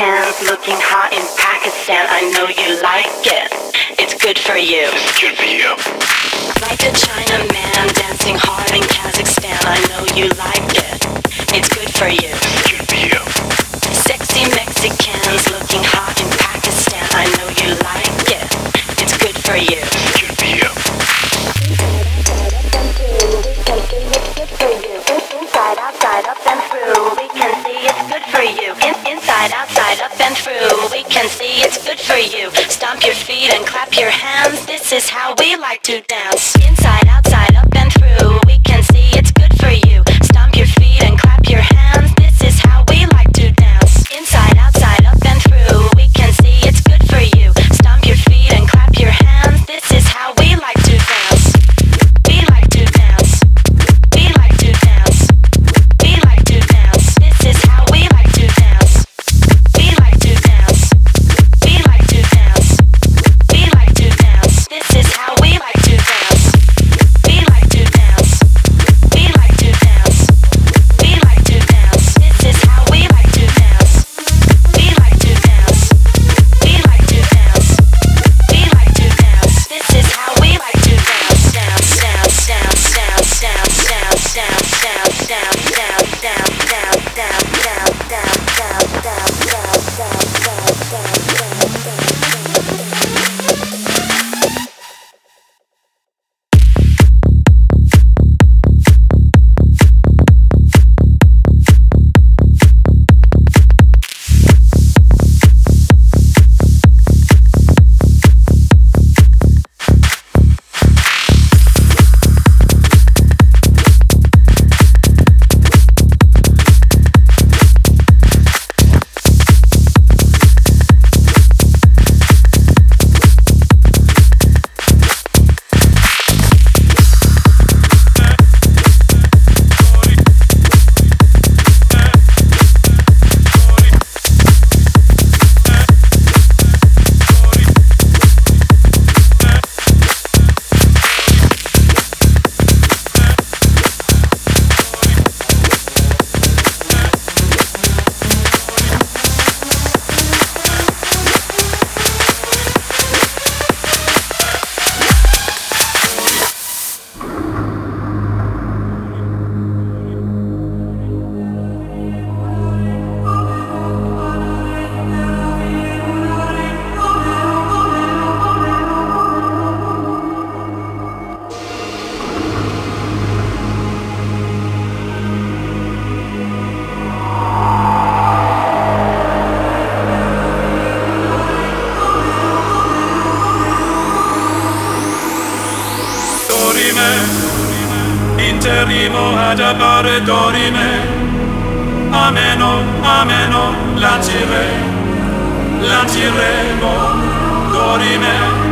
Looking hot in Pakistan. I know you like it. It's good for you. It's good for you. Like a China man dancing hard in Kazakhstan. I know you like it. It's good for you. It's good for you. Sexy Mexicans looking hot in Pakistan. It's good for you. Stomp your feet and clap your hands. This is how we like to dance. Inside, outside, up and through. We dorime, ameno, ameno, lancire, lanciremo, dorime,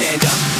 stand up.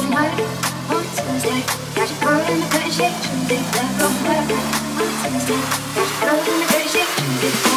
Got you covered in the pretty shade,